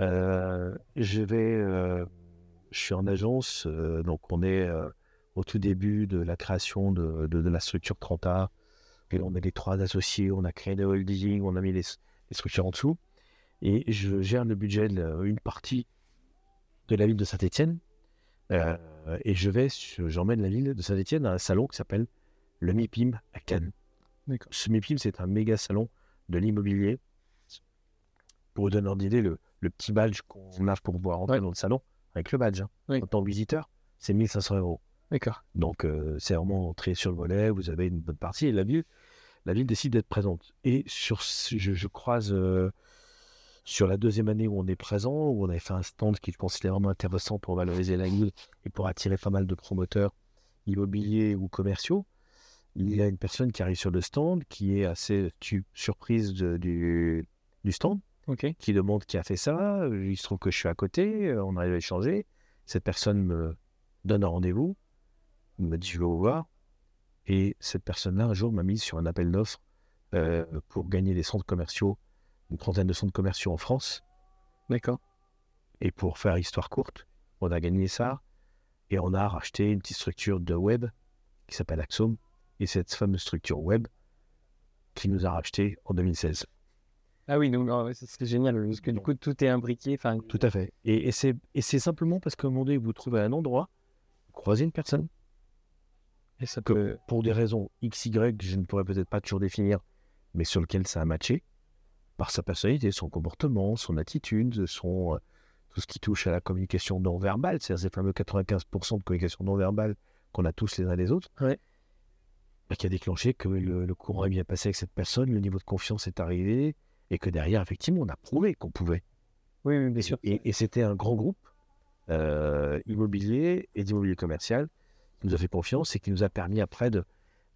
Euh, je vais, euh, je suis en agence, euh, donc on est au tout début de la création de, la structure 30A. Et on est les trois associés, on a créé des holdings, on a mis les, structures en dessous. Et je gère le budget, une partie de la ville de Saint-Étienne. Et je vais, j'emmène la ville de Saint-Étienne à un salon qui s'appelle le MIPIM à Cannes. Ce MIPIM, c'est un méga salon de l'immobilier. Pour vous donner une idée, le, le petit badge qu'on a pour pouvoir entrer Ouais. dans le salon, avec le badge, hein, Oui. en tant que visiteur, c'est 1500 euros. D'accord. Donc, euh, c'est vraiment entré sur le volet, vous avez une bonne partie, et la ville, la ville décide d'être présente. Et sur, je, je croise euh, sur la deuxième année où on est présent, où on avait fait un stand qui, je pense, était vraiment intéressant pour valoriser la ville et pour attirer pas mal de promoteurs immobiliers ou commerciaux. Il y a une personne qui arrive sur le stand, qui est assez tu- surprise de- du, du stand, qui demande qui a fait ça. Il se trouve que je suis à côté, on arrive à échanger. Cette personne me donne un rendez-vous, me dit je vais vous voir. Et cette personne-là, un jour, m'a mis sur un appel d'offres euh, pour gagner des centres commerciaux, une trentaine de centres commerciaux en France. D'accord. Et pour faire histoire courte, on a gagné ça et on a racheté une petite structure de web qui s'appelle Axome. Et cette fameuse structure web qui nous a racheté en 2016. Ah oui, donc ah c'est c'est génial parce que du coup tout est imbriqué. Tout à fait. Et, c'est et c'est simplement parce qu'à un moment donné, vous vous trouvez à un endroit, vous croisez une personne, et ça que peut. pour des raisons X, Y, je ne pourrais peut-être pas toujours définir, mais sur lequel ça a matché, par sa personnalité, son comportement, son attitude, son, euh, tout ce qui touche à la communication non verbale, c'est-à-dire ces fameux 95% de communication non verbale qu'on a tous les uns les autres, Ouais. bah, qui a déclenché que le, le courant est bien passé avec cette personne, le niveau de confiance est arrivé, et que derrière, effectivement, on a prouvé qu'on pouvait. Oui, oui, bien sûr. Et, et c'était un grand groupe euh, immobilier et d'immobilier commercial qui nous a fait confiance et qui nous a permis après de.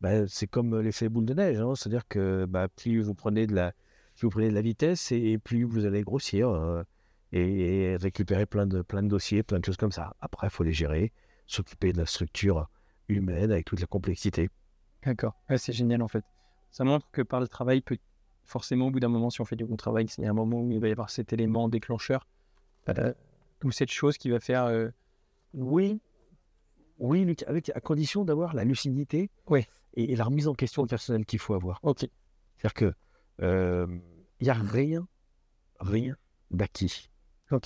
bah, c'est comme l'effet boule de neige, hein, c'est-à-dire que bah, plus vous prenez de la, plus vous prenez de la vitesse et, et plus vous allez grossir euh, et, et récupérer plein de, plein de dossiers, plein de choses comme ça. Après, il faut les gérer, s'occuper de la structure humaine avec toute la complexité. D'accord. Ouais, c'est génial en fait. Ça montre que par le travail, peut... forcément, au bout d'un moment, si on fait du bon travail, il y a un moment où il va y avoir cet élément déclencheur euh, ou cette chose qui va faire. euh, Oui, oui, Luc, avec, à condition d'avoir la lucidité Oui. et, et la remise en question personnelle qu'il faut avoir. Ok. C'est-à-dire que euh, il n'y a rien, rien d'acquis. Que...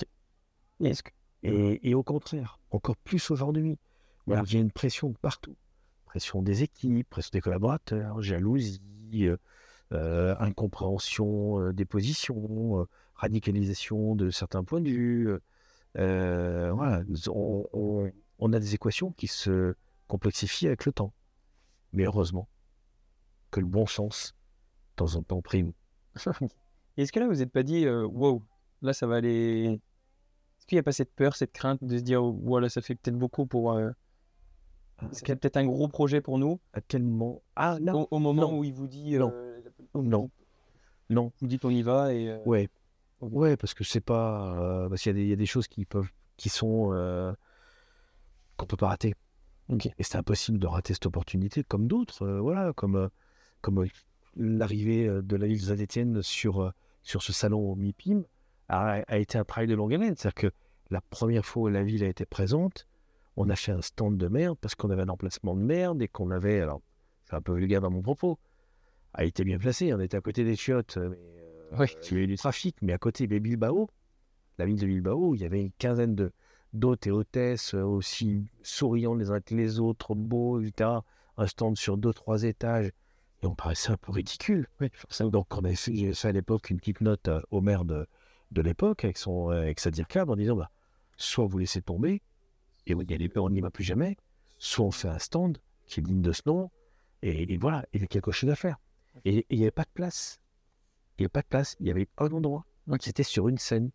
Et, et au contraire, encore plus aujourd'hui, Voilà. il y a une pression de partout. Pression des équipes, pression des collaborateurs, jalousie, euh, euh, incompréhension euh, des positions, euh, radicalisation de certains points de vue. voilà, on, on- on a des équations qui se complexifient avec le temps. Mais heureusement que le bon sens, de temps en temps, prime. *laughs* Est-ce que là, vous n'êtes pas dit, euh, wow, là, ça va aller. Est-ce qu'il n'y a pas cette peur, cette crainte de se dire, voilà, ça fait peut-être beaucoup pour. Euh... Est-ce qu'il y a peut-être un gros projet pour nous À quel moment? Ah, non. Au, au moment Non. où il vous dit. Non. euh, Non. Non. Vous dites, on y va et. euh, Ouais. Ouais, parce que c'est pas. euh, parce qu'il y, a des- il y a des choses qui peuvent. qui sont. qu'on peut pas rater. Ok. Et c'est impossible de rater cette opportunité, comme d'autres. euh, voilà, comme, euh, comme euh, l'arrivée de la ville de Saint-Etienne sur, sur ce salon au MIPIM a, a été un travail de longue haleine. C'est-à-dire que la première fois où la ville a été présente, on a fait un stand de merde parce qu'on avait un emplacement de merde et qu'on avait. Alors, c'est un peu vulgaire dans mon propos. A été bien placé. On était à côté des chiottes. Mais, euh, Oui. il y avait du trafic. Mais à côté de Bilbao, la ville de Bilbao, il y avait une quinzaine de d'hôtes et hôtesses euh, aussi souriants les uns que les autres, beaux, etc. Un stand sur deux, trois étages. Et on paraissait un peu ridicule. Donc, on avait fait, j'ai fait à l'époque une petite note euh, au maire de, de l'époque avec, son, euh, avec sa DIRCAB en disant bah, soit vous laissez tomber et on n'y va plus jamais, soit on fait un stand qui est digne de ce nom. Et, et voilà, il y a quelque chose à faire. Et il n'y avait pas de place. Il n'y avait pas de place. Il y avait un endroit. C'était sur une scène.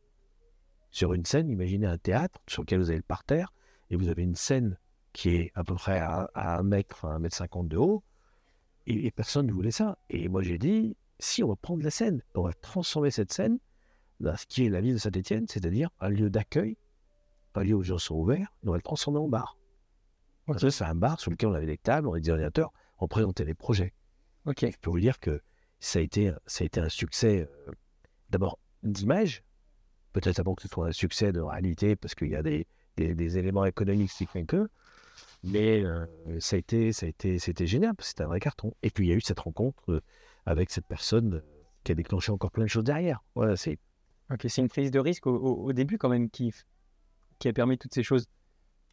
Sur une scène, imaginez un théâtre sur lequel vous avez le parterre et vous avez une scène qui est à peu près à, à un mètre, un mètre cinquante de haut. Et, et personne ne voulait ça. Et moi, j'ai dit, si on va prendre la scène, on va transformer cette scène dans ce qui est la ville de Saint-Étienne, c'est-à-dire un lieu d'accueil, un lieu où les gens sont ouverts, et on va le transformer en bar. Ça, C'est un bar sur lequel on avait des tables, on avait des ordinateurs, on présentait les projets. Ok. Je peux vous dire que ça a été, ça a été un succès euh, d'abord d'image, peut-être avant que ce soit un succès de réalité, parce qu'il y a des, des- des éléments économiques qui font que, mais euh, ça a été, ça a été, c'était génial, c'était un vrai carton. Et puis il y a eu cette rencontre avec cette personne qui a déclenché encore plein de choses derrière. Voilà, c'est Ok, c'est une prise de risque au, au- au début quand même qui, qui a permis toutes ces choses.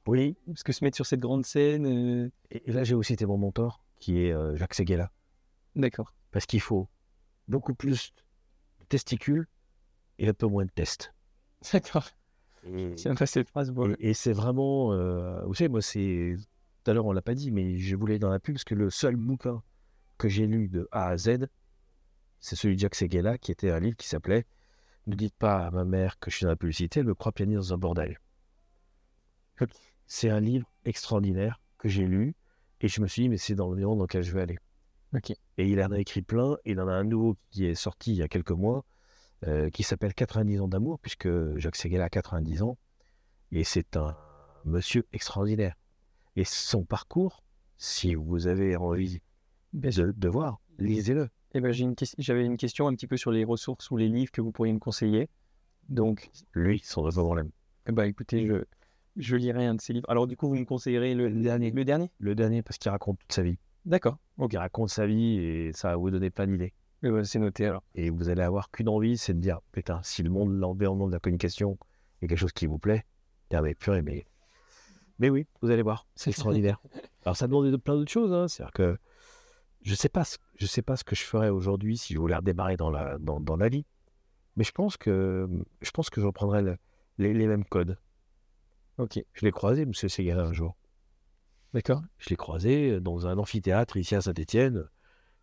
oui. Parce que se mettre sur cette grande scène. euh, Et, et là j'ai aussi été mon mentor, qui est euh, Jacques Seguela, D'accord. parce qu'il faut beaucoup plus de testicules et un peu moins de tests. D'accord. Et- Tiens, pas cette phrase. Bon. Et, et c'est vraiment, euh, vous savez, moi, c'est. Tout à l'heure, on l'a pas dit, mais je voulais dans la pub parce que le seul bouquin que j'ai lu de A à Z, c'est celui de Jacques Seguela, qui était un livre qui s'appelait Ne dites pas à ma mère que je suis dans la publicité, elle me croit pianiste dans un bordel. C'est un livre extraordinaire que j'ai lu et je me suis dit, mais c'est dans le monde dans lequel je vais aller. Et il en a écrit plein, et il en a un nouveau qui est sorti il y a quelques mois, euh, qui s'appelle 90 ans d'amour, puisque Jacques Seguela a 90 ans, et c'est un monsieur extraordinaire. Et son parcours, si vous avez envie de, de voir, lisez-le. Eh ben, une j'avais une question un petit peu sur les ressources ou les livres que vous pourriez me conseiller. Donc, Lui, sans aucun problème. eh ben, écoutez, je, je lirai un de ces livres. Alors, du coup, vous me conseillerez le, Le dernier. Le dernier? Le dernier, parce qu'il raconte toute sa vie. D'accord. Ok. Il raconte sa vie et ça va vous donner plein d'idées. Ben, c'est noté alors. Et vous allez avoir qu'une envie, c'est de dire, putain, si le monde, l'environnement de la communication est quelque chose qui vous plaît, putain, mais purée, mais... Mais oui, vous allez voir, c'est extraordinaire. *laughs* Alors ça demande de- plein d'autres choses, hein. c'est-à-dire que je sais pas, ce- je sais pas ce que je ferais aujourd'hui si je voulais redémarrer dans la, dans, dans la vie, mais je pense que je pense que je reprendrais le- les, les mêmes codes. Ok. Je l'ai croisé, Monsieur Séguérin, un jour. D'accord. Je l'ai croisé dans un amphithéâtre ici à Saint-Étienne.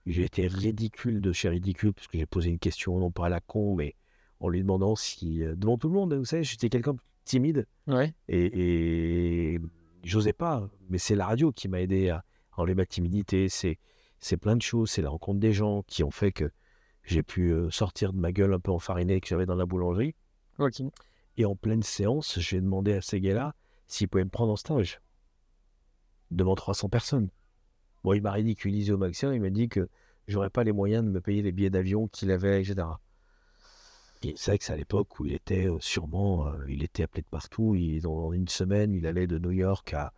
J'ai été ridicule de chez ridicule parce que j'ai posé une question, non pas à la con, mais en lui demandant si, euh, devant tout le monde, vous savez, j'étais quelqu'un de timide Ouais. et, et j'osais pas. Mais c'est la radio qui m'a aidé à enlever ma timidité. C'est, c'est plein de choses. C'est la rencontre des gens qui ont fait que j'ai pu euh, sortir de ma gueule un peu enfarinée que j'avais dans la boulangerie. Et en pleine séance, j'ai demandé à ces gars-là s'ils pouvaient me prendre en stage devant 300 personnes. Bon, il m'a ridiculisé au maximum. Il m'a dit que j'aurais pas les moyens de me payer les billets d'avion qu'il avait, etc. Et c'est vrai que c'est à l'époque où il était euh, sûrement, euh, il était appelé de partout. Il, dans une semaine, il allait de New York à,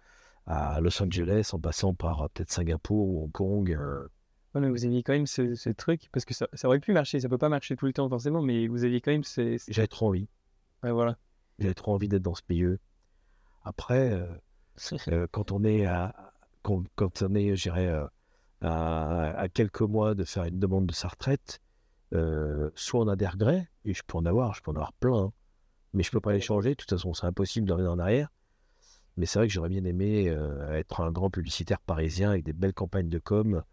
à Los Angeles en passant par euh, peut-être Singapour ou Hong Kong. euh. Vous aviez quand même ce, ce truc, parce que ça, ça aurait pu marcher, ça peut pas marcher tout le temps forcément, mais vous aviez quand même ces... ces- J'avais trop envie. Ouais, voilà. J'avais trop envie d'être dans ce milieu. Après, *laughs* quand on est à, quand, on est, je dirais, euh, à, à quelques mois de faire une demande de sa retraite, euh, soit on a des regrets, et je peux en avoir, je peux en avoir plein, hein, mais je peux pas les changer. De toute façon, c'est impossible de revenir en arrière. Mais c'est vrai que j'aurais bien aimé euh, être un grand publicitaire parisien avec des belles campagnes de com,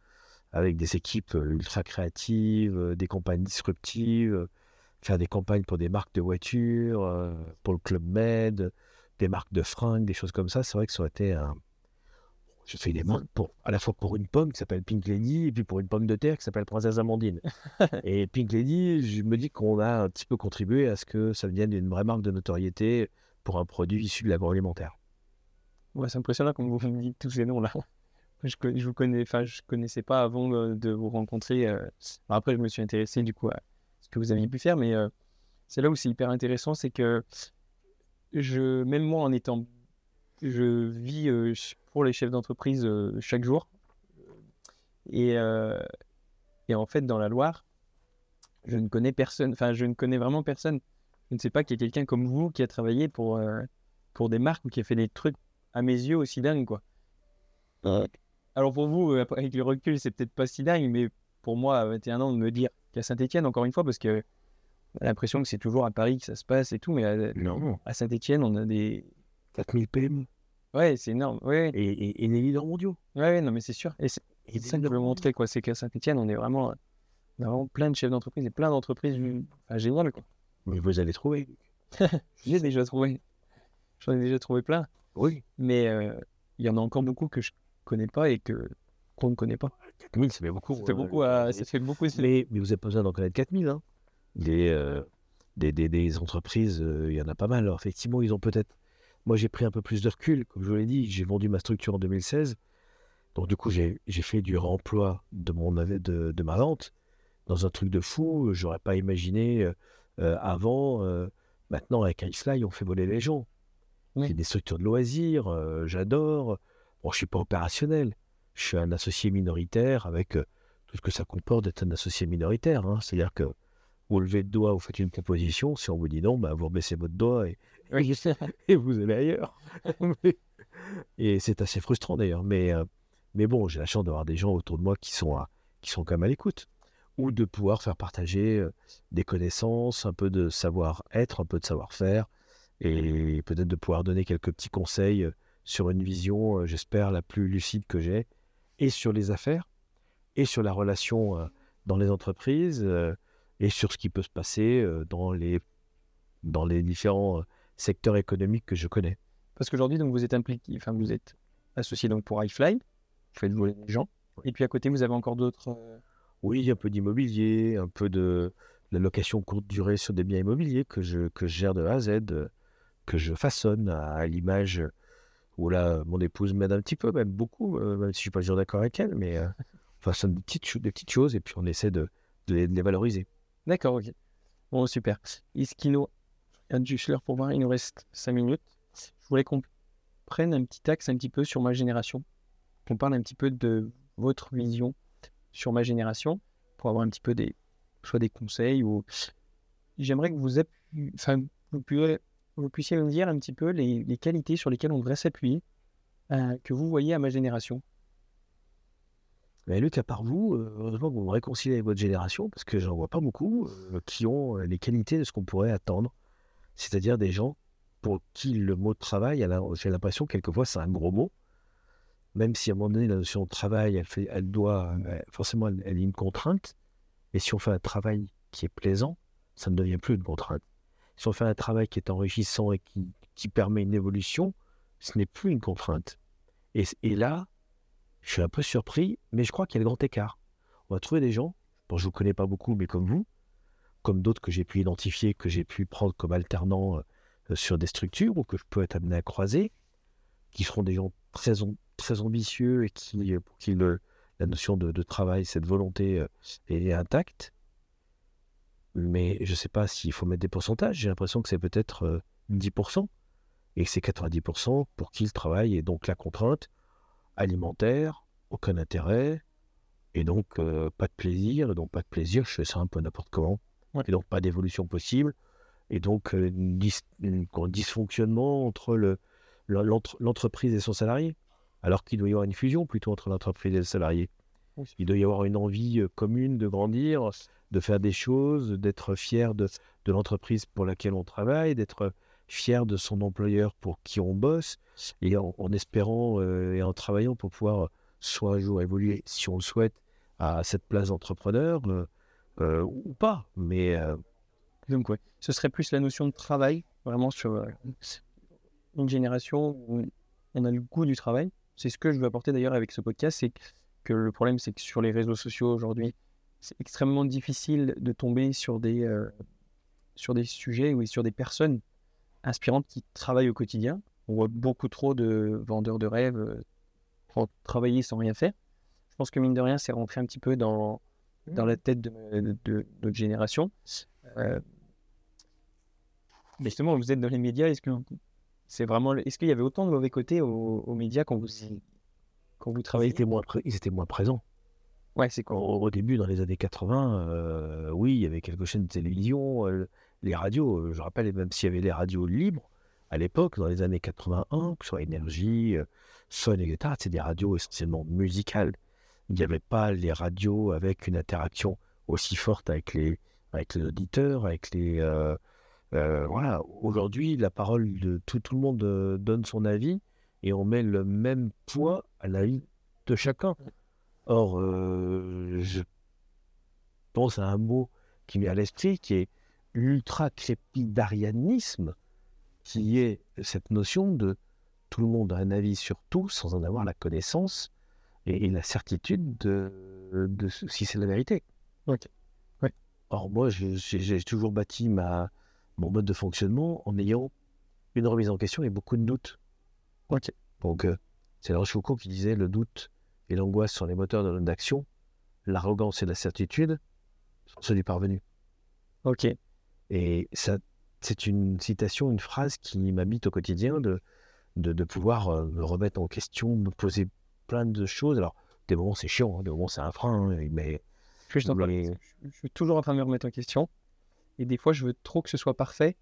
avec des équipes ultra créatives, des campagnes disruptives, faire des campagnes pour des marques de voitures, pour le Club Med, des marques de fringues, des choses comme ça. C'est vrai que ça aurait été un. Je fais des marques pour, à la fois pour une pomme qui s'appelle Pink Lady et puis pour une pomme de terre qui s'appelle Princesse Amandine. *laughs* et Pink Lady, je me dis qu'on a un petit peu contribué à ce que ça devienne une vraie marque de notoriété pour un produit issu de l'agroalimentaire. Ouais, c'est impressionnant comme vous me dites tous ces noms-là. Je, je vous connais, enfin, je connaissais pas avant euh, de vous rencontrer. Euh. après, je me suis intéressé du coup à ce que vous aviez pu faire, mais euh, c'est là où c'est hyper intéressant, c'est que je, même moi, en étant, je vis pour les chefs d'entreprise chaque jour, et, et en fait, dans la Loire, je ne connais personne. Enfin, je ne connais vraiment personne. Je ne sais pas qu'il y a quelqu'un comme vous qui a travaillé pour pour des marques ou qui a fait des trucs à mes yeux aussi dingues, quoi. Alors pour vous, euh, avec le recul, c'est peut-être pas si dingue, mais pour moi, à 21 ans, de me dire qu'à Saint-Etienne, encore une fois, parce que on a l'impression que c'est toujours à Paris que ça se passe et tout, mais à, à Saint-Etienne, on a des. 4000 PM. Ouais, c'est énorme. Ouais. Et, et, des leaders mondiaux. Ouais, non, mais c'est sûr. Et c'est ça que je veux montrer, quoi. C'est qu'à Saint-Etienne, on est vraiment, on a vraiment plein de chefs d'entreprise et plein d'entreprises enfin, géniales, quoi. Mais vous allez trouver. *laughs* J'ai déjà trouvé. J'en ai déjà trouvé plein. Oui. Mais euh, il y en a encore beaucoup que je connais pas et que qu'on ne connaît pas. 4000, ça fait beaucoup. Ça fait beaucoup. ça fait beaucoup mais, mais, vous n'avez pas besoin d'en connaître 4000. Hein. Des, euh, des, des, des, entreprises, euh, il y en a pas mal. Alors, effectivement, ils ont peut-être. Moi, j'ai pris un peu plus de recul. Comme je vous l'ai dit, j'ai vendu ma structure en 2016. Donc, du coup, j'ai fait du remploi de, mon, de, de ma vente dans un truc de fou. J'aurais pas imaginé euh, avant. maintenant, avec iFly, on fait voler les gens. C'est des structures de loisirs, j'adore. Bon, je suis pas opérationnel. Je suis un associé minoritaire avec euh, tout ce que ça comporte d'être un associé minoritaire. Hein. C'est-à-dire que vous levez le doigt, vous faites une proposition. Si on vous dit non, bah, vous rebaissez votre doigt et, *laughs* et vous allez ailleurs. *laughs* et c'est assez frustrant d'ailleurs. Mais, euh, mais bon, j'ai la chance d'avoir des gens autour de moi qui sont, à, qui sont quand même à l'écoute. Ou de pouvoir faire partager euh, des connaissances, un peu de savoir-être, un peu de savoir-faire. Et peut-être de pouvoir donner quelques petits conseils sur une vision, euh, j'espère, la plus lucide que j'ai, et sur les affaires, et sur la relation euh, dans les entreprises, euh, et sur ce qui peut se passer dans les, dans les différents secteurs économiques que je connais. Parce qu'aujourd'hui, donc, vous êtes impliqué, enfin, vous êtes associé donc pour iFly, vous faites voler les gens, et puis à côté, vous avez encore d'autres. Oui, un peu d'immobilier, un peu de la location courte durée sur des biens immobiliers que je, que je gère de A à Z, que je façonne à l'image où là, mon épouse m'aide un petit peu, même beaucoup, euh, même si je suis pas toujours d'accord avec elle, mais euh, enfin, c'est des petites, des petites choses et puis on essaie de, de, les, valoriser. D'accord, ok. Bon, super. L'heure pour voir, il nous reste 5 minutes. Je voulais qu'on prenne un petit axe un petit peu sur ma génération, qu'on parle un petit peu de votre vision sur ma génération, pour avoir un petit peu des, soit des conseils ou j'aimerais que vous, enfin, vous puissiez vous puissiez me dire un petit peu les, qualités sur lesquelles on devrait s'appuyer, euh, que vous voyez à ma génération. Mais Luc, à part vous, heureusement que vous me réconciliez avec votre génération, parce que j'en vois pas beaucoup qui ont les qualités de ce qu'on pourrait attendre. C'est-à-dire des gens pour qui le mot travail, j'ai l'impression quelquefois c'est un gros mot, même si à un moment donné la notion de travail, elle, fait, elle doit, forcément, elle, elle est une contrainte. Et si on fait un travail qui est plaisant, ça ne devient plus une contrainte si on fait un travail qui est enrichissant et qui, permet une évolution, ce n'est plus une contrainte. Et, là, je suis un peu surpris, mais je crois qu'il y a le grand écart. On va trouver des gens, dont je ne vous connais pas beaucoup, mais comme vous, comme d'autres que j'ai pu identifier, que j'ai pu prendre comme alternants euh, sur des structures ou que je peux être amené à croiser, qui seront des gens très, ambitieux et qui, pour qui la notion de, travail, cette volonté euh, est intacte mais je ne sais pas s'il faut mettre des pourcentages. J'ai l'impression que c'est peut-être 10%, euh, et que c'est 90% pour qui le travail est donc la contrainte alimentaire, aucun intérêt, et donc euh, pas de plaisir, et donc pas de plaisir, je fais ça un peu n'importe comment, et donc pas d'évolution possible, et donc euh, un dysfonctionnement entre le, l'entreprise et son salarié, alors qu'il doit y avoir une fusion plutôt entre l'entreprise et le salarié. Il doit y avoir une envie commune de grandir, de faire des choses, d'être fier de, de l'entreprise pour laquelle on travaille, d'être fier de son employeur pour qui on bosse, et en, espérant euh, et en travaillant pour pouvoir soit un jour évoluer, si on le souhaite, à cette place d'entrepreneur euh, euh, ou pas. Mais euh, Donc, ouais, ce serait plus la notion de travail, vraiment sur euh, une génération où on a le goût du travail. C'est ce que je veux apporter d'ailleurs avec ce podcast, c'est que le problème, c'est que sur les réseaux sociaux aujourd'hui, c'est extrêmement difficile de tomber sur des, euh, sur des sujets ou sur des personnes inspirantes qui travaillent au quotidien. On voit beaucoup trop de vendeurs de rêves euh, pour travailler sans rien faire. Je pense que mine de rien, c'est rentré un petit peu dans, dans la tête de, de- de notre génération. Euh, mais justement, vous êtes dans les médias, est-ce que c'est vraiment, est-ce qu'il y avait autant de mauvais côtés aux, aux médias quand vous, quand vous ils travaillez étaient moins, pré- ils étaient moins présents. Ouais, c'est Au, quoi? Au début, dans les années 80, euh, oui, il y avait quelques chaînes de télévision, euh, les radios. euh, Je rappelle, même s'il y avait les radios libres, à l'époque, dans les années 81, que ce soit Énergie, euh, Sun, etc., c'est des radios essentiellement musicales. Il n'y avait pas les radios avec une interaction aussi forte avec les, auditeurs, avec les. euh, voilà. Aujourd'hui, la parole de tout, le monde donne son avis et on met le même poids à l'avis de chacun. Or, je pense à un mot qui m'est à l'esprit, qui est l'ultra-crépidarianisme, qui est cette notion de tout le monde a un avis sur tout sans en avoir la connaissance et, et la certitude de, si c'est la vérité. Ok. Ouais. Or, moi, j'ai toujours bâti ma, mon mode de fonctionnement en ayant une remise en question et beaucoup de doutes. Ok. Donc, euh, c'est la Rochefoucauld qui disait le doute et l'angoisse sont les moteurs de notre action, l'arrogance et la certitude sont ceux du parvenu. Ok. Et ça, c'est une citation, une phrase qui m'habite au quotidien de, de, de pouvoir euh, me remettre en question, me poser plein de choses. Alors, des moments c'est chiant, hein, des moments c'est un frein, hein, mais Je, Mais- suis toujours en train de me remettre en question. Et des fois, je veux trop que ce soit parfait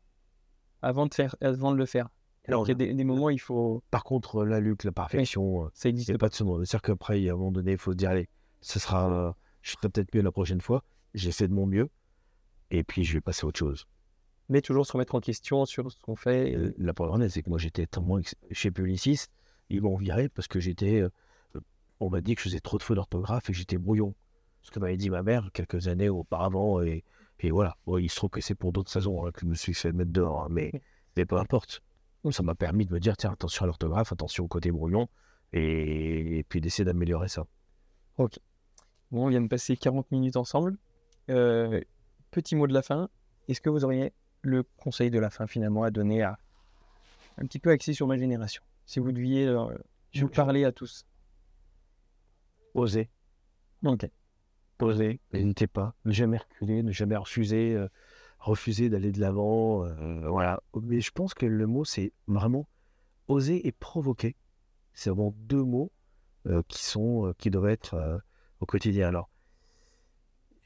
avant de, faire, avant de le faire. Alors, il y a des, des moments, il faut. par contre, là, Luc, la perfection, Ça il existe n'y a pas de ce monde. C'est-à-dire qu'après, à un moment donné, il faut se dire, allez, ce sera, je ferai peut-être mieux la prochaine fois, j'ai fait de mon mieux, et puis je vais passer à autre chose. Mais toujours se remettre en question sur ce qu'on fait. Et- la première c'est que moi j'étais ex- chez Publicis, ils m'ont viré parce que j'étais. euh, on m'a dit que je faisais trop de fautes d'orthographe et que j'étais brouillon. Ce que m'avait dit ma mère quelques années auparavant, et, et voilà. Bon, il se trouve que c'est pour d'autres raisons hein, que je me suis fait mettre dehors, hein, mais, *laughs* mais peu importe. Ça m'a permis de me dire tiens, attention à l'orthographe, attention au côté brouillon, et, et puis d'essayer d'améliorer ça. Bon, on vient de passer 40 minutes ensemble. Euh, petit mot de la fin. Est-ce que vous auriez le conseil de la fin finalement à donner à un petit peu axé sur ma génération? Si vous deviez euh, vous parler à tous. Oser. Ok. Oser, n'hésitez pas, ne jamais reculer, ne jamais refuser, euh, refuser d'aller de l'avant. euh, voilà. Mais je pense que le mot, c'est vraiment oser et provoquer. C'est vraiment deux mots qui sont, qui doivent être au quotidien. Alors,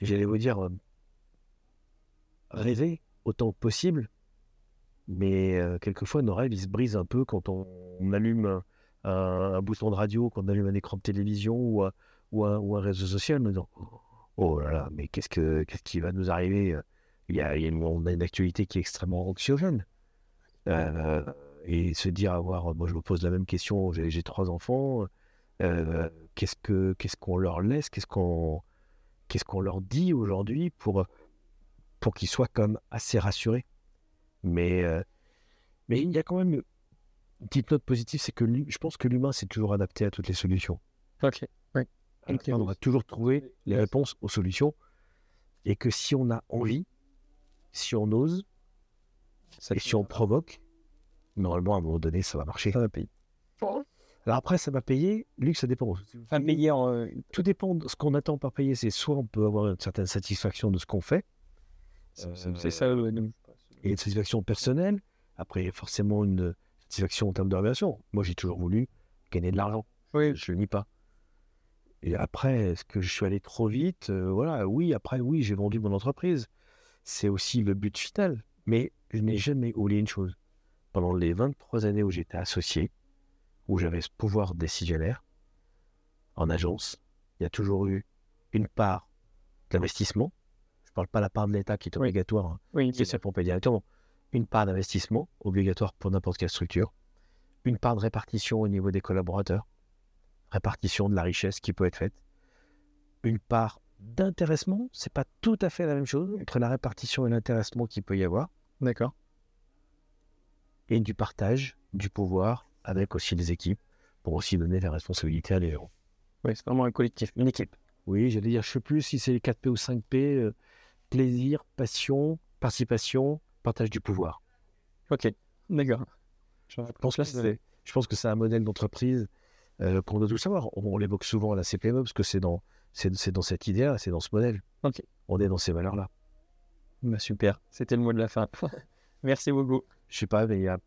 j'allais vous dire, rêver autant que possible, mais euh, quelquefois nos rêves, ils se brisent un peu quand on, allume un, bouton de radio, quand on allume un écran de télévision ou ou un, réseau social, en disant Oh là là, mais qu'est-ce, que, qu'est-ce qui va nous arriver euh, il y a, une, On a une actualité qui est extrêmement anxiogène. Euh, et se dire avoir, moi je me pose la même question, j'ai, trois enfants, euh, qu'est-ce, que, qu'est-ce qu'on leur laisse, qu'est-ce qu'on, qu'est-ce qu'on leur dit aujourd'hui pour, pour qu'ils soient quand même assez rassurés. Mais, euh, mais il y a quand même une petite note positive, c'est que je pense que l'humain s'est toujours adapté à toutes les solutions. Ok. Oui. On va toujours trouver les réponses aux solutions. Et que si on a envie, si on ose, Ça, et si on provoque, normalement, à un moment donné, ça va marcher. ça va payer. Alors après, ça va payer. Luc, ça dépend. Enfin, payer en. euh, Tout dépend de ce qu'on attend par payer. C'est soit on peut avoir une certaine satisfaction de ce qu'on fait, c'est c'est ça. euh, nous. et une satisfaction personnelle. Après, forcément, une satisfaction en termes de relation. Moi, j'ai toujours voulu gagner de l'argent. Oui. Je le nie pas. Et après, est-ce que je suis allé trop vite? Euh, Voilà, oui, après, oui, j'ai vendu mon entreprise. C'est aussi le but final. Mais je n'ai jamais oublié une chose. Pendant les 23 années où j'étais associé, où j'avais ce pouvoir décisionnaire en agence, il y a toujours eu une part d'investissement. Parle pas de la part de l'État qui est obligatoire, hein, Oui, qui est payer directement. Une part d'investissement obligatoire pour n'importe quelle structure. Une part de répartition au niveau des collaborateurs. Répartition de la richesse qui peut être faite. une part d'intéressement. C'est pas tout à fait la même chose entre la répartition et l'intéressement qu'il peut y avoir. D'accord. Et du partage, du pouvoir avec aussi les équipes pour aussi donner la responsabilité à les héros. Oui, c'est vraiment un collectif, une équipe. Oui, j'allais dire, je ne sais plus si c'est les 4P ou 5P, euh, plaisir, passion, participation, partage du pouvoir. Ok, d'accord. Je pense, que c'est, je pense que c'est un modèle d'entreprise euh, qu'on doit tout savoir. On, l'évoque souvent à la CPME parce que c'est dans, c'est, c'est dans cette idée-là, c'est dans ce modèle. Ok. On est dans ces valeurs-là. Bah super, c'était le mot de la fin. *laughs* Merci beaucoup. Je sais pas, mais il y a